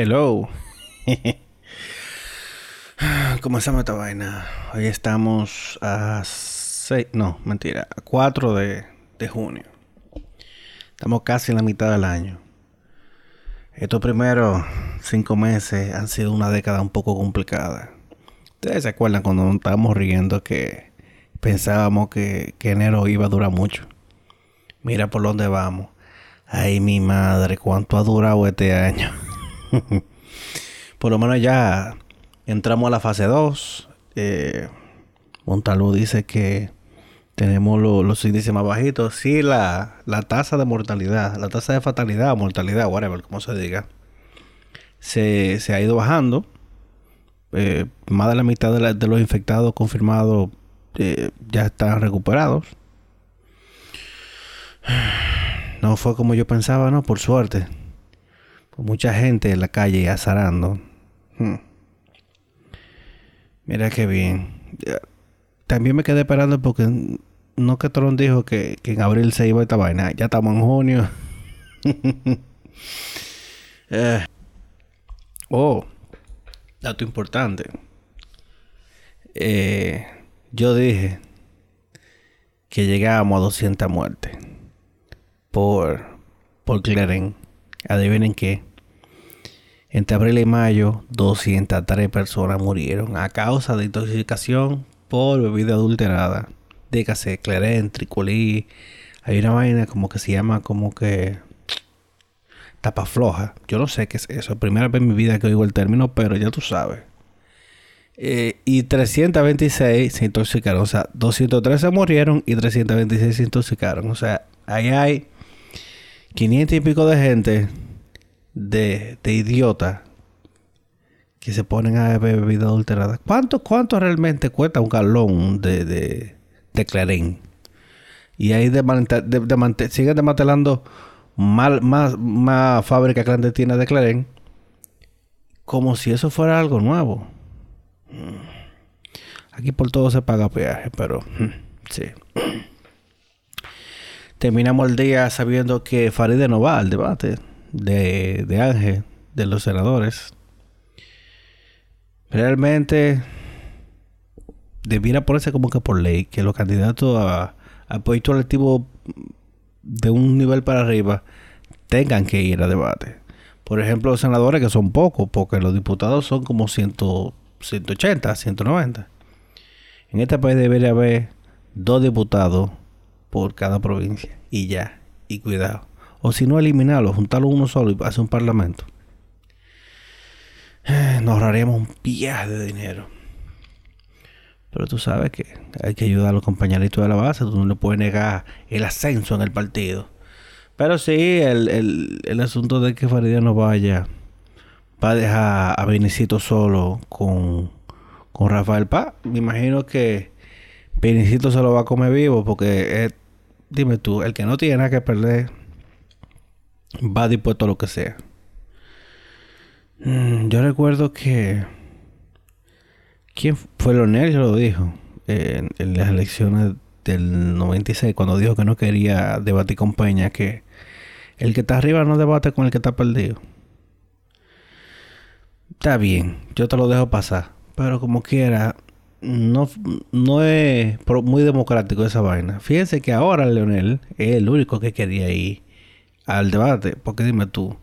Hello. Comenzamos esta vaina. Hoy estamos a 6, no, mentira, a 4 de, de junio. Estamos casi en la mitad del año. Estos primeros cinco meses han sido una década un poco complicada. Ustedes se acuerdan cuando nos estábamos riendo que pensábamos que, que enero iba a durar mucho. Mira por dónde vamos. Ay, mi madre, cuánto ha durado este año. Por lo menos ya entramos a la fase 2. Eh, Montalvo dice que tenemos los índices más bajitos. Sí, la, la, tasa de mortalidad, la tasa de fatalidad, mortalidad, whatever, como se diga, se, se ha ido bajando. Eh, más de la mitad de, los infectados confirmados eh, ya están recuperados. No fue como yo pensaba, ¿no? Por suerte mucha gente en la calle azarando. Hmm. Mira qué bien. También me quedé esperando porque no que Tron dijo que, en abril se iba esta vaina. Ya estamos en junio. Eh. Oh, dato importante. Eh, yo dije que llegábamos a 200 muertes por, por Claren. Adivinen qué. Entre abril y mayo, 203 personas murieron a causa de intoxicación por bebida adulterada. Dígase, Cleren, Tricolí. Hay una vaina como que se llama como que tapa floja. Yo no sé qué es eso. Primera vez en mi vida que oigo el término, pero ya tú sabes. Eh, y 326 se intoxicaron. O sea, 213 murieron y 326 se intoxicaron. O sea, ahí hay 500 y pico de gente de, de idiotas que se ponen a beber bebida adulterada. ¿Cuánto, ¿Cuánto realmente cuesta un galón de, de, de Clarín? Y ahí de, siguen desmantelando más, más, más fábricas clandestinas de Clarín como si eso fuera algo nuevo. Aquí por todo se paga peaje, pero hmm, sí. Terminamos el día sabiendo que Faride no va al debate de, de Ángel, de los senadores, realmente debiera ponerse como que por ley que los candidatos a, apoyo colectivo de un nivel para arriba tengan que ir a debate. Por ejemplo, los senadores que son pocos, porque los diputados son como 100, 180, 190. En este país debería haber dos diputados por cada provincia y ya, y cuidado. O si no, eliminarlo, juntarlo uno solo y hacer un parlamento. Eh, nos ahorraríamos un viaje de dinero. Pero tú sabes que hay que ayudar a los compañeritos de la base. Tú no le puedes negar el ascenso en el partido. Pero sí, el, el, asunto de que Farideh no vaya va a dejar a Benicito solo con, con Rafael Paz. Me imagino que Benicito se lo va a comer vivo porque, dime tú, el que no tiene que perder va dispuesto a lo que sea. Mm, yo recuerdo que... ¿Quién fue Leonel? Yo lo dijo. en, las elecciones del 96, cuando dijo que no quería debatir con Peña, que el que está arriba no debate con el que está perdido. Está bien, yo te lo dejo pasar. Pero como quiera, no, no es muy democrático esa vaina. Fíjense que ahora Leonel es el único que quería ir al debate, porque dime tú,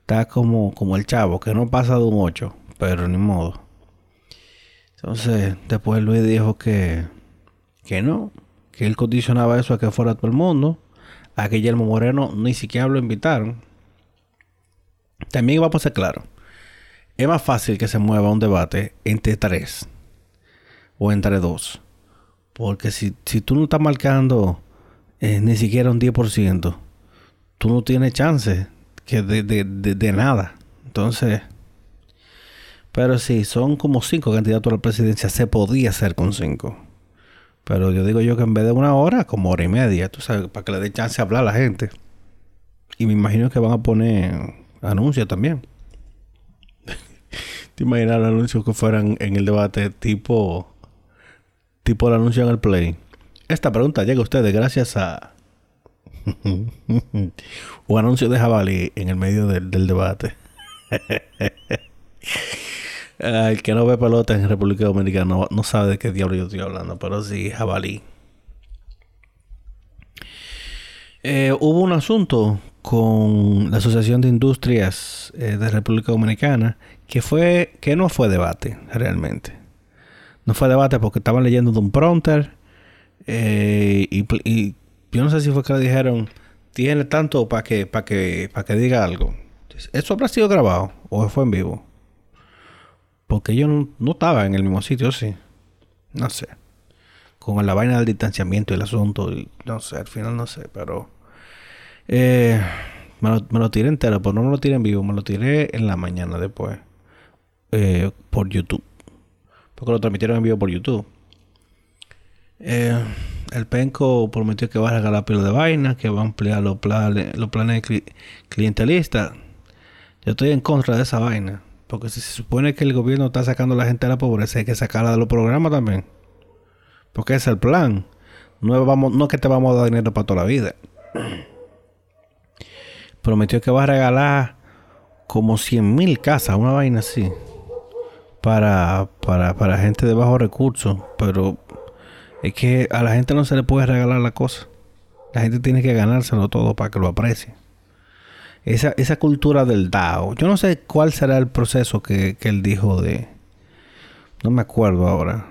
está como, como el chavo, que no pasa de un 8, pero ni modo. Entonces, después Luis dijo que, que no, que él condicionaba eso a que fuera todo el mundo. A Guillermo Moreno ni siquiera lo invitaron. También vamos a ser claros. Es más fácil que se mueva un debate entre tres o entre dos. Porque si, si tú no estás marcando eh, ni siquiera un 10%, tú no tienes chance que de, de, de, nada. Entonces, pero sí, son como cinco candidatos a la presidencia. Se podía hacer con cinco. Pero yo digo yo que en vez de una hora, como hora y media, tú sabes, para que le dé chance a hablar a la gente. Y me imagino que van a poner anuncios también. ¿Te imaginas los anuncios que fueran en el debate tipo, tipo el anuncio en el play? Esta pregunta llega a ustedes gracias a un anuncio de jabalí en el medio del, debate. El que no ve pelota en República Dominicana no, sabe de qué diablo yo estoy hablando, pero sí, jabalí. Eh, hubo un asunto con la Asociación de Industrias eh, de República Dominicana que fue que no fue debate realmente. No fue debate porque estaban leyendo de un prompter eh, y, yo no sé si fue que le dijeron tiene tanto para que para que para que diga algo. ¿Eso habrá sido grabado o fue en vivo? Porque yo no, estaba en el mismo sitio, sí. No sé. Con la vaina del distanciamiento y el asunto. no sé, al final no sé, pero... Eh, me, lo, tiré entero, pero no me lo tiré en vivo. Me lo tiré en la mañana después. Eh, por YouTube. Porque lo transmitieron en vivo por YouTube. Eh, el penco prometió que va a regalar pila de vaina, que va a ampliar los planes, los planes clientelistas. Yo estoy en contra de esa vaina. Porque si se supone que el gobierno está sacando a la gente de la pobreza, hay que sacarla de los programas también. Porque es el plan. No es, vamos, no que te vamos a dar dinero para toda la vida. Prometió que va a regalar como 100 mil casas, una vaina así. Para, para, para gente de bajos recursos. Pero es que a la gente no se le puede regalar la cosa. La gente tiene que ganárselo todo para que lo aprecie esa, esa cultura del DAO. Yo no sé cuál será el proceso que, él dijo de... No me acuerdo ahora.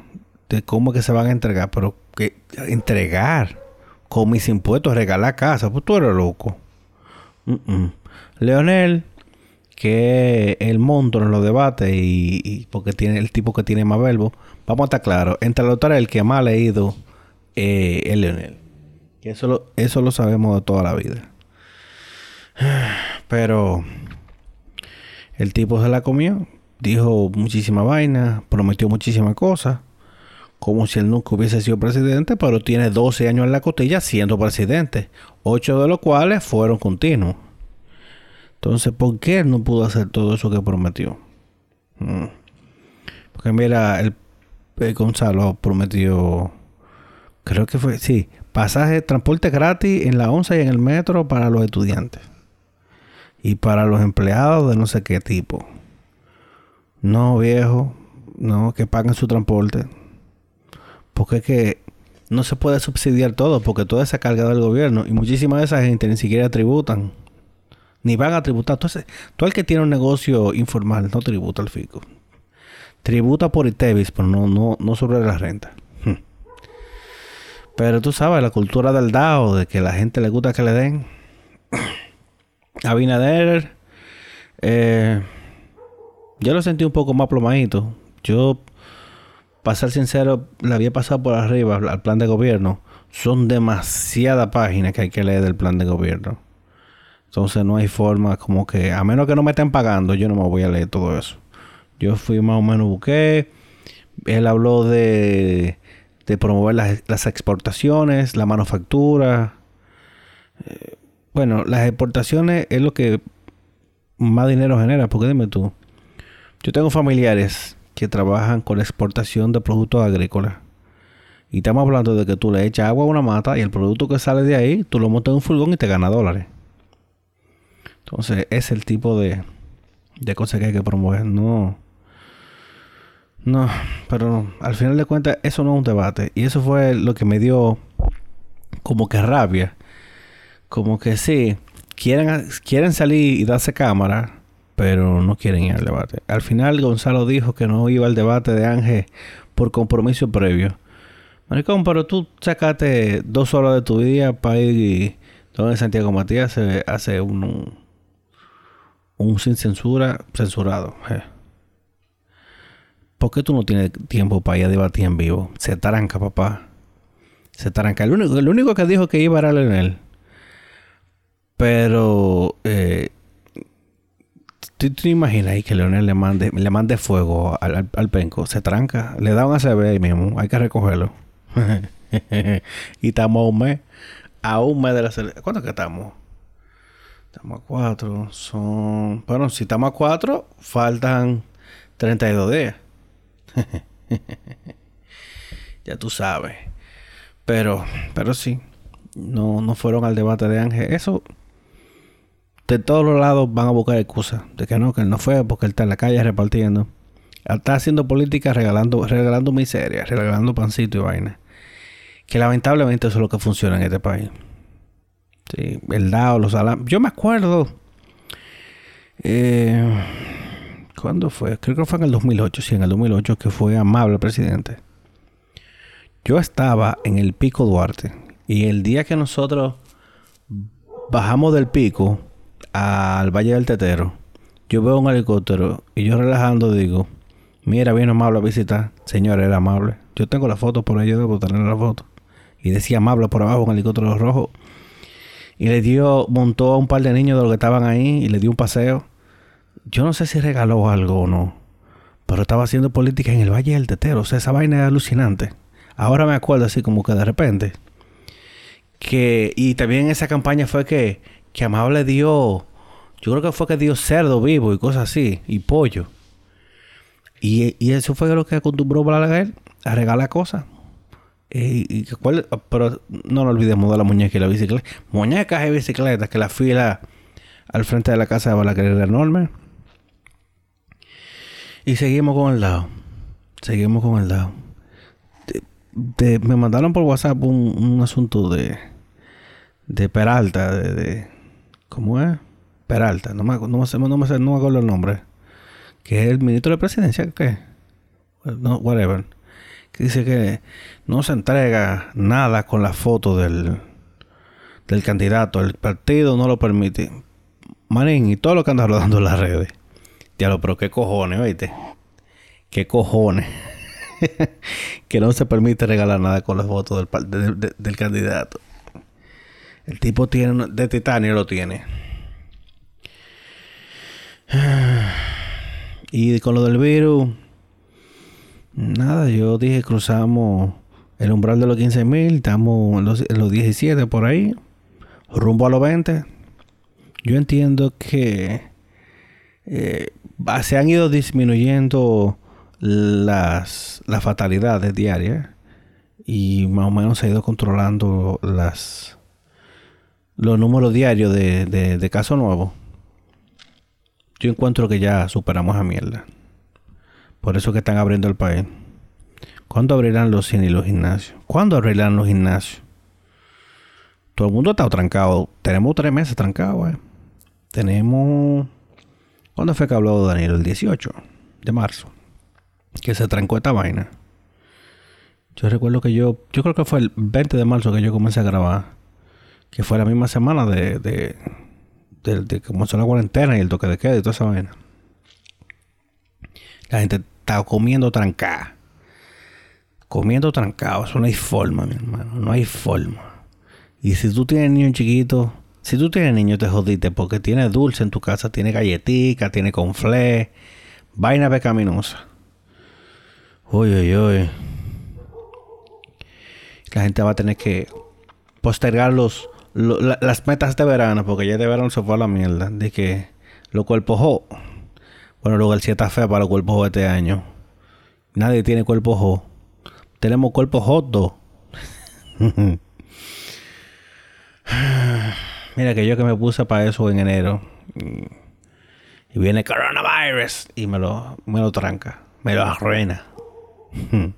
De cómo que se van a entregar. Pero que entregar con mis impuestos, regalar casa. Pues tú eres loco. Leonel, que el monto en los debates y, porque tiene el tipo que tiene más verbo. Vamos a estar claros. Entre los es el que más ha leído eh, es Leonel. Que eso eso lo sabemos de toda la vida. Pero el tipo se la comió, dijo muchísima vaina, prometió muchísimas cosas, como si él nunca hubiese sido presidente, pero tiene 12 años en la costilla siendo presidente, 8 de los cuales fueron continuos. Entonces, ¿por qué no pudo hacer todo eso que prometió? Mm. Porque mira, el, el Gonzalo prometió, creo que fue, sí, pasaje, transporte gratis en la onza y en el metro para los estudiantes y para los empleados de no sé qué tipo. No, viejo, no, que paguen su transporte. Porque es que no se puede subsidiar todo, porque toda esa carga del gobierno y muchísima de esa gente ni siquiera tributan. Ni van a tributar. Entonces, todo el que tiene un negocio informal no tributa al FICO. Tributa por ITEVIS, pero no, no, no sobre la renta. Hmm. Pero tú sabes, la cultura del DAO, de que la gente le gusta que le den. Abinader, eh, yo lo sentí un poco más plomadito. Yo, para ser sincero, le había pasado por arriba al plan de gobierno. Son demasiadas páginas que hay que leer del plan de gobierno. Entonces no hay forma como que, a menos que no me estén pagando, yo no me voy a leer todo eso. Yo fui más o menos busqué. Él habló de, promover las, las exportaciones, la manufactura. Eh, bueno, las exportaciones es lo que más dinero genera, porque dime tú, yo tengo familiares que trabajan con la exportación de productos agrícolas. Y estamos hablando de que tú le echas agua a una mata y el producto que sale de ahí, tú lo montas en un furgón y te gana dólares. Entonces, es el tipo de, de cosas que hay que promover. No. No, pero al final de cuentas, eso no es un debate. Y eso fue lo que me dio como que rabia como que sí, quieren, quieren salir y darse cámara, pero no quieren ir al debate. Al final Gonzalo dijo que no iba al debate de Ángel por compromiso previo. Maricón, pero tú sacaste dos horas de tu día para ir donde Santiago Matías hace un, un, sin censura censurado. ¿Por qué tú no tienes tiempo para ir a debatir en vivo? Se taranca, papá. Se taranca. El único, único que dijo que iba era Leonel. Pero, eh, ¿tú, te imaginas ahí que Leonel le mande, le mande fuego al, al, penco? Se tranca, le da un ACB ahí mismo, hay que recogerlo. y estamos a un mes, a un mes de la. ¿Cuánto que estamos? Estamos a cuatro, son... Bueno, si estamos a cuatro, faltan 32 días. ya tú sabes. Pero, pero sí, no, no fueron al debate de Ángel. Eso de todos los lados van a buscar excusas de que no, que él no fue porque él está en la calle repartiendo. Está haciendo política regalando, regalando miseria, regalando pancito y vaina. Que lamentablemente eso es lo que funciona en este país. Sí, el DAO, los salamos. Yo me acuerdo. Eh, ¿Cuándo fue? Creo que fue en el 2008. Sí, en el 2008 que fue amable presidente. Yo estaba en el Pico Duarte. Y el día que nosotros bajamos del pico al Valle del Tetero, yo veo un helicóptero y yo relajando digo, mira, vino amable a visitar. Señor, era amable. Yo tengo la foto por ahí, yo debo tener la foto. Y decía amable por abajo, un helicóptero rojo. Y le dio, montó a un par de niños de los que estaban ahí y le dio un paseo. Yo no sé si regaló algo o no. Pero estaba haciendo política en el Valle del Tetero. O sea, esa vaina es alucinante. Ahora me acuerdo así como que de repente. Que, y también esa campaña fue que, que Amable dio, yo creo que fue que dio cerdo vivo y cosas así, y pollo. Y, y eso fue lo que acostumbró Balaguer a regalar cosas. Eh, cuál, pero no nos olvidemos de la muñeca y la bicicleta. Muñecas y bicicletas, que la fila al frente de la casa de Balaguer era enorme. Y seguimos con el lado. Seguimos con el lado. me mandaron por WhatsApp un, un asunto de, de Peralta, de, de, ¿cómo es? Peralta, no me, no, me, no, me, no me acuerdo el nombre. Que es el ministro de presidencia, ¿qué? No, whatever dice que no se entrega nada con la foto del, del candidato. El partido no lo permite. Marín, y todo lo que anda rodando en las redes. Diablo, pero qué cojones, oíste. Qué cojones. que no se permite regalar nada con la foto del, del candidato. El tipo tiene de titanio lo tiene. Y con lo del virus, Nada, yo dije cruzamos el umbral de los 15.000 estamos en los, en los 17 por ahí, rumbo a los 20. Yo entiendo que eh, se han ido disminuyendo las, las fatalidades diarias y más o menos se ha ido controlando las los números diarios de, de, de casos nuevos. Yo encuentro que ya superamos a mierda. Por eso que están abriendo el país. ¿Cuándo abrirán los cines y los gimnasios? ¿Cuándo abrirán los gimnasios? Todo el mundo está trancado. Tenemos tres meses trancados, eh. Tenemos. ¿Cuándo fue que habló Daniel? El 18 de marzo. Que se trancó esta vaina. Yo recuerdo que yo. Yo creo que fue el 20 de marzo que yo comencé a grabar. Que fue la misma semana de. de, de, de que comenzó la cuarentena y el toque de queda y toda esa vaina. La gente está comiendo trancada. Comiendo trancado. Eso no hay forma, mi hermano. No hay forma. Y si tú tienes niño chiquito, si tú tienes niño te jodiste porque tiene dulce en tu casa, tiene galletica, tiene conflé, vaina pecaminosa. Uy, uy, uy. La gente va a tener que postergar los, las metas de verano porque ya de verano se fue a la mierda. De que los cuerpos jo. Bueno, luego el 7 está feo para los cuerpos este año. Nadie tiene cuerpo jo. Tenemos cuerpo hot Mira que yo que me puse para eso en enero. Y viene coronavirus. Y me lo, me lo tranca. Me lo arruina.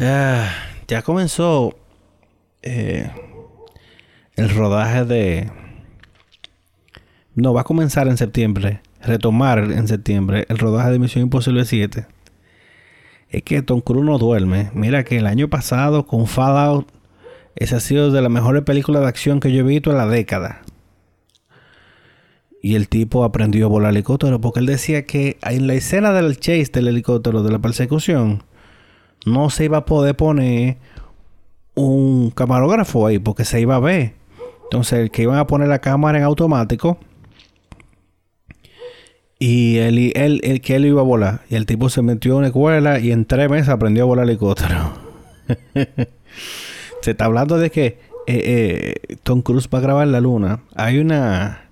Ah, ya comenzó eh, el rodaje de... No, va a comenzar en septiembre retomar en septiembre el rodaje de Misión Imposible 7 es que Tom Cruise no duerme. Mira que el año pasado con Fallout, esa ha sido de las mejores películas de acción que yo he visto en la década. Y el tipo aprendió a volar helicóptero porque él decía que en la escena del chase del helicóptero, de la persecución, no se iba a poder poner un camarógrafo ahí porque se iba a ver. Entonces, el que iban a poner la cámara en automático y él, él, él, que él iba a volar. Y el tipo se metió en una escuela y en tres meses aprendió a volar helicóptero. se está hablando de que eh, eh, Tom Cruise va a grabar la luna. Hay una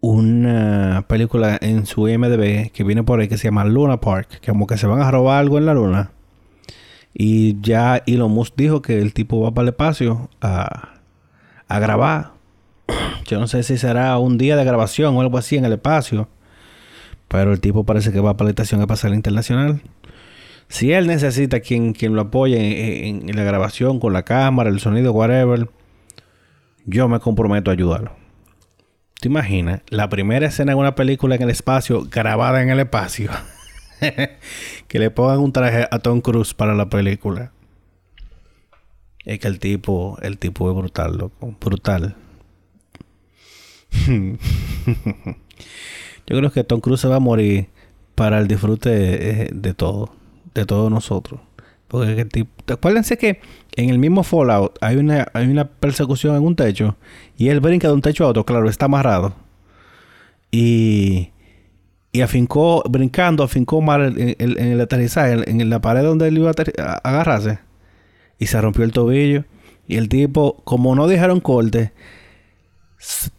una película en su IMDb que viene por ahí que se llama Luna Park, que como que se van a robar algo en la luna. Y ya Elon Musk dijo que el tipo va para el espacio a, a grabar. Yo no sé si será un día de grabación o algo así en el espacio. Pero el tipo parece que va para la estación espacial internacional. Si él necesita quien, quien lo apoye en, la grabación con la cámara, el sonido, whatever, yo me comprometo a ayudarlo. ¿Te imaginas? La primera escena de una película en el espacio, grabada en el espacio. que le pongan un traje a Tom Cruise para la película. Es que el tipo, el tipo es brutal, loco. Brutal. Yo creo que Tom Cruise se va a morir para el disfrute de, de todo, de todos nosotros. Porque acuérdense que en el mismo Fallout hay una, hay una persecución en un techo y él brinca de un techo a otro, claro, está amarrado. Y, y afincó, brincando, afincó mal en, el aterrizaje, en, la pared donde él iba a, agarrarse. Y se rompió el tobillo. Y el tipo, como no dejaron corte,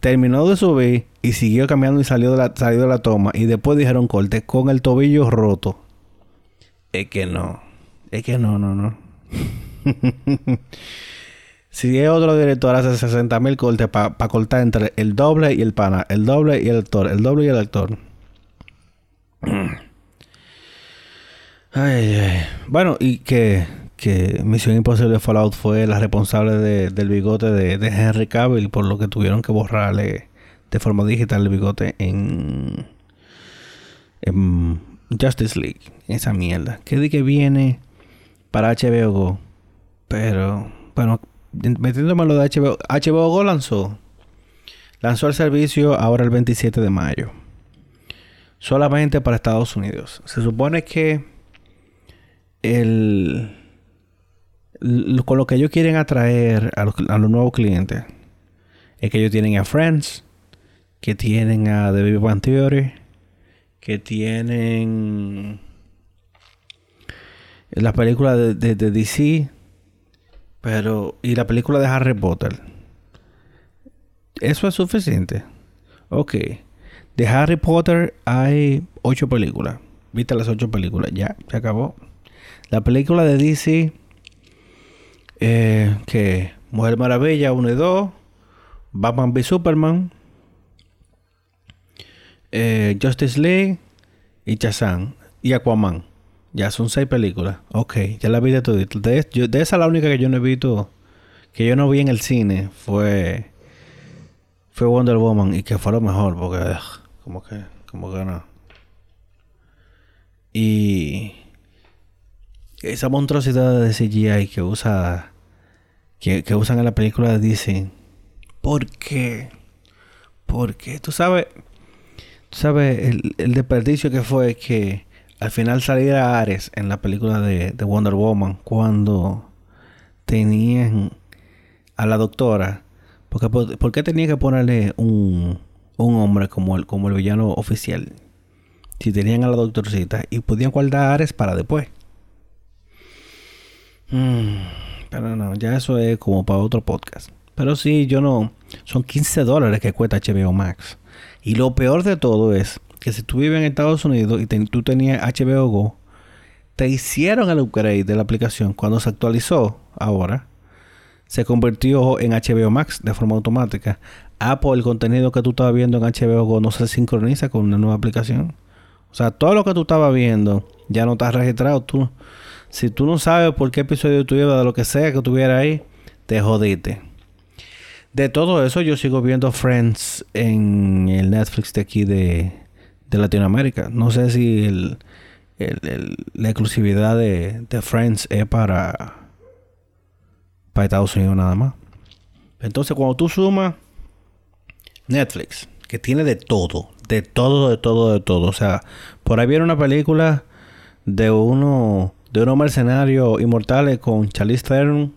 terminó de subir y siguió caminando y salió de la, salió de la toma. Y después dijeron corte con el tobillo roto. Es que no. Es que no, no, no. si es otro director, hace 60 mil cortes para cortar entre el doble y el pana, el doble y el actor, el doble y el actor. ay, Bueno, y que, que Misión Imposible Fallout fue la responsable del bigote de, de Henry Cavill, por lo que tuvieron que borrarle de forma digital el bigote en, en Justice League, esa mierda. Que di que viene para HBO Go. Pero, bueno, metiéndome lo de HBO, HBO Go lanzó. Lanzó el servicio ahora el 27 de mayo. Solamente para Estados Unidos. Se supone que el, con lo que ellos quieren atraer a los, nuevos clientes es que ellos tienen a Friends, que tienen a The Big Bang Theory, que tienen la película de, de, DC, pero y la película de Harry Potter. Eso es suficiente. Ok. De Harry Potter hay ocho películas. Viste las ocho películas. Ya, se acabó. La película de DC, eh, que Mujer Maravilla 1 y 2, Batman v Superman, eh, Justice League y Shazam y Aquaman. Ya son seis películas. Ok, ya la vi de todo. De, esa la única que yo no he visto, que yo no vi en el cine, fue fue Wonder Woman y que fue lo mejor porque como que como que no. Y esa monstruosidad de CGI que usa que, usan en la película Disney. ¿Por qué? Porque tú sabes, tú sabes el, el desperdicio que fue que al final saliera Ares en la película de, Wonder Woman cuando tenían a la doctora. Porque, ¿Por qué tenía que ponerle un, un hombre como el, como el villano oficial? Si tenían a la doctorcita y podían guardar a Ares para después. Mm, pero no, ya eso es como para otro podcast. Pero sí, yo no. Son 15 dólares que cuesta HBO Max. Y lo peor de todo es que si tú vives en Estados Unidos y tú tenías HBO Go, te hicieron el upgrade de la aplicación. Cuando se actualizó ahora, se convirtió en HBO Max de forma automática. Apple, el contenido que tú estabas viendo en HBO Go no se sincroniza con una nueva aplicación. O sea, todo lo que tú estabas viendo ya no está registrado. Tú, si tú no sabes por qué episodio tú de lo que sea que tuviera ahí, te jodiste. De todo eso, yo sigo viendo Friends en el Netflix de aquí de, de Latinoamérica. No sé si la exclusividad de, de, Friends es para, para Estados Unidos nada más. Entonces, cuando tú sumas Netflix, que tiene de todo, de todo, de todo, de todo. O sea, por ahí viene una película de uno de unos mercenarios inmortales con Charlize Theron.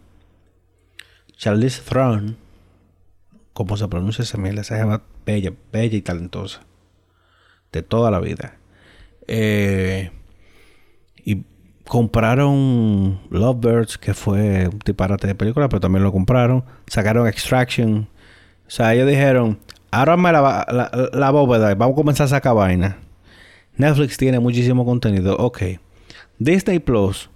Charlize Theron. ¿Cómo se pronuncia esa mierda? Se llama bella, bella y talentosa de toda la vida. Eh, y compraron Lovebirds, que fue un disparate de película, pero también lo compraron. Sacaron Extraction. O sea, ellos dijeron, árame la, la, la bóveda vamos a comenzar a sacar vaina. Netflix tiene muchísimo contenido. Ok. Disney Plus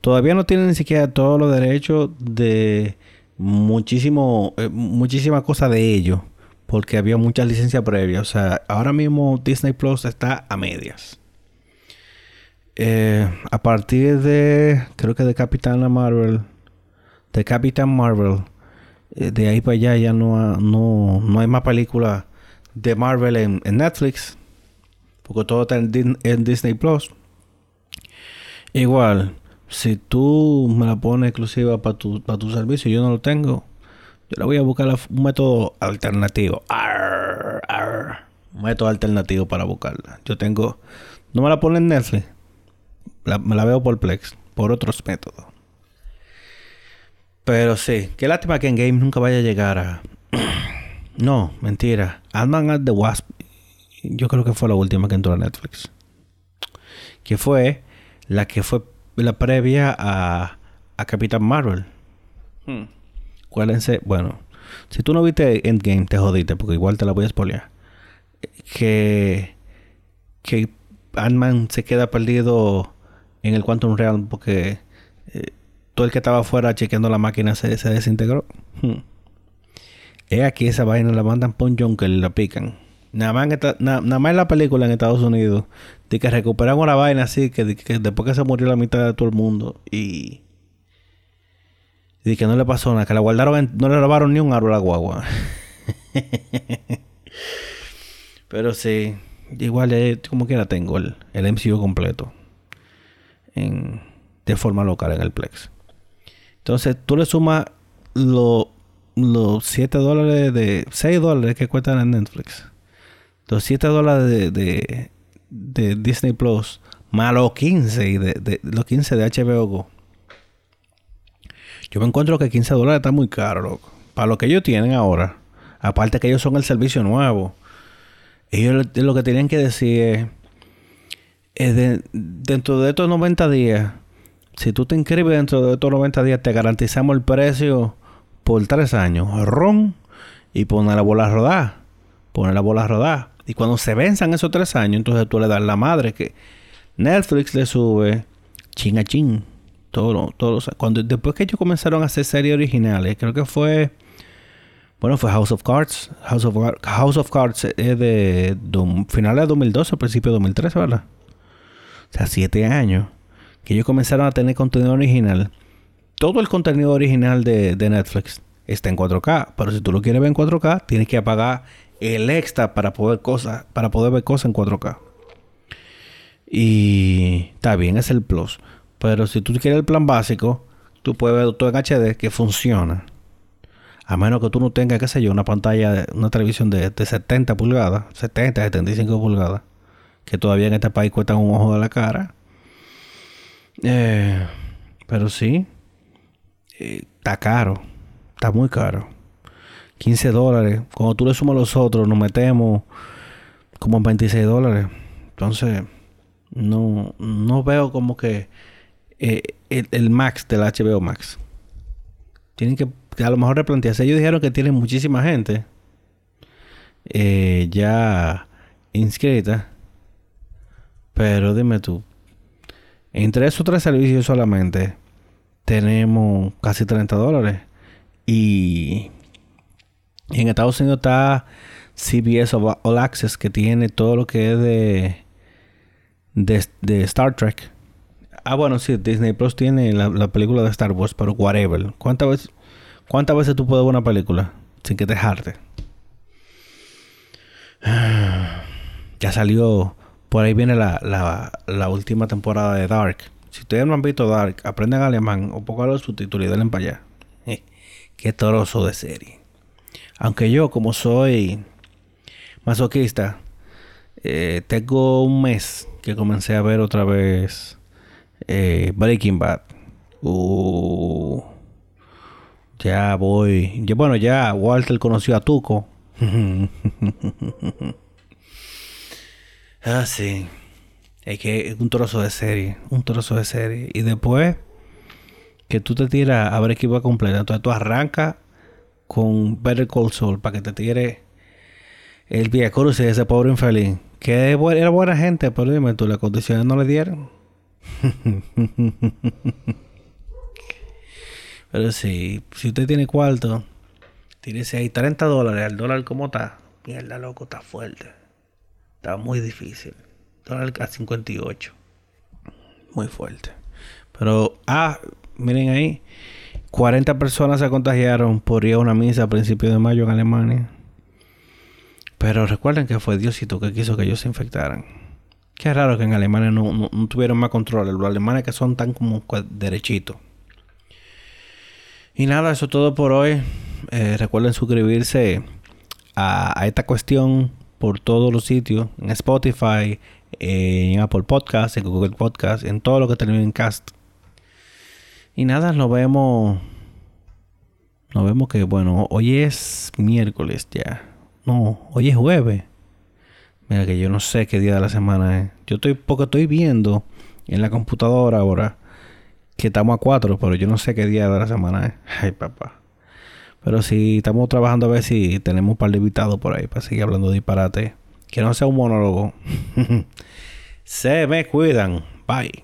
todavía no tiene ni siquiera todos los derechos de, muchísimo, eh, muchísima cosa de ello. Porque había muchas licencias previas. O sea, ahora mismo Disney Plus está a medias. Eh, a partir de, creo que de Capitana Marvel, de Capitán Marvel, eh, de ahí para allá ya no, no, no hay más películas de Marvel en, Netflix, porque todo está en, Disney Plus. Igual, si tú me la pones exclusiva para tu, para tu servicio, yo no lo tengo, yo le voy a buscar un método alternativo. un método alternativo para buscarla. Yo tengo, no me la ponen en Netflix me la veo por Plex, por otros métodos. Pero sí, qué lástima que en Game nunca vaya a llegar a. no, mentira. Ant-Man at the Wasp. Yo creo que fue la última que entró a Netflix. Que fue la que fue la previa a, a Capitán Marvel. Hmm. Bueno, si tú no viste Endgame, te jodiste, porque igual te la voy a spoilear. Que. Que Ant-Man se queda perdido en el Quantum Realm porque eh, todo el que estaba afuera chequeando la máquina se, desintegró. Hmm. Es aquí esa vaina la mandan por un Junker y la pican. Nada más, en la película en Estados Unidos, de que recuperamos la vaina así, que, después que se murió la mitad de todo el mundo y. Y que no le pasó nada, que la guardaron, no le robaron ni un árbol a la guagua. Pero sí, igual como quiera tengo el, el MCU completo de forma local en el Plex. Entonces tú le sumas los 7 dólares de 6 dólares que cuestan en Netflix. Los 7 dólares de, de, Disney Plus más los 15 de, los 15 de HBO Go. Yo me encuentro que 15 dólares está muy caro, loco. Para lo que ellos tienen ahora. Aparte que ellos son el servicio nuevo. Ellos lo que tienen que decir es dentro de estos 90 días, si tú te inscribes dentro de estos 90 días, te garantizamos el precio por 3 años. Ron y poner la bola a rodar. Poner la bola a rodar. Y cuando se venzan esos 3 años, entonces tú le das la madre que Netflix le sube chin a chin. Todo, todo, cuando, después que ellos comenzaron a hacer series originales, creo que fue. Bueno, fue House of Cards. House of, House of Cards es de, de finales de 2012, principio de 2013, ¿verdad? o sea, siete años, que ellos comenzaron a tener contenido original. Todo el contenido original de, Netflix está en 4K, pero si tú lo quieres ver en 4K, tienes que apagar el extra para poder, cosas, para poder ver cosas en 4K. Y está bien, es el plus. Pero si tú quieres el plan básico, tú puedes ver todo en HD que funciona. A menos que tú no tengas, qué sé yo, una pantalla, una televisión de, de 70 pulgadas, 70, 75 pulgadas que todavía en este país cuestan un ojo de la cara. Eh, pero sí, eh, está caro, está muy caro. 15 dólares. Cuando tú le sumas los otros, nos metemos como en 26 dólares. Entonces, no, no veo como que eh, el, max del HBO Max. Tienen que, a lo mejor replantearse. Ellos dijeron que tienen muchísima gente ya inscrita. Pero dime tú, entre esos tres servicios solamente tenemos casi 30 dólares. Y en Estados Unidos está CBS All Access que tiene todo lo que es de, de, Star Trek. Ah, bueno, sí, Disney Plus tiene la, película de Star Wars, pero whatever. ¿Cuántas veces, ¿Cuántas veces tú puedes ver una película sin que te jarte? Ya salió por ahí viene la, la, última temporada de Dark. Si ustedes no han visto Dark, aprendan alemán o pongan los subtítulos y denle para allá. qué toroso de serie. Aunque yo, como soy masoquista, eh, tengo un mes que comencé a ver otra vez eh, Breaking Bad. Uh, ya voy. bueno, ya Walter conoció a Tuco. Ah, sí. Es que un trozo de serie. Un trozo de serie. Y después que tú te tiras a ver equipo completa. Entonces tú arrancas con Better Call Saul para que te tire el Via Cruz y ese pobre infeliz. Que era buena gente, pero dime tú, las condiciones no le dieron. Pero sí, si usted tiene cuarto, tírese ahí 30 dólares. El dólar como está. Mierda, loco, está fuerte. Está muy difícil. Dólar a 58. Muy fuerte. Pero, ah, miren ahí. 40 personas se contagiaron por ir a una misa a principios de mayo en Alemania. Pero recuerden que fue Diosito que quiso que ellos se infectaran. Qué raro que en Alemania no, tuvieron más control. Los alemanes que son tan como derechitos. Y nada, eso todo por hoy. Eh, recuerden suscribirse a, esta cuestión por todos los sitios. En Spotify, en Apple Podcasts, en Google Podcasts, en todo lo que termine en cast. Y nada, nos vemos. Nos vemos que, bueno, hoy es miércoles ya. No, hoy es jueves. Mira que yo no sé qué día de la semana es. Yo estoy, porque estoy viendo en la computadora ahora que estamos a cuatro, pero yo no sé qué día de la semana es. Ay, papá. Pero sí, estamos trabajando a ver si tenemos un par de invitados por ahí para seguir hablando de disparate. Que no sea un monólogo. Se me cuidan. Bye.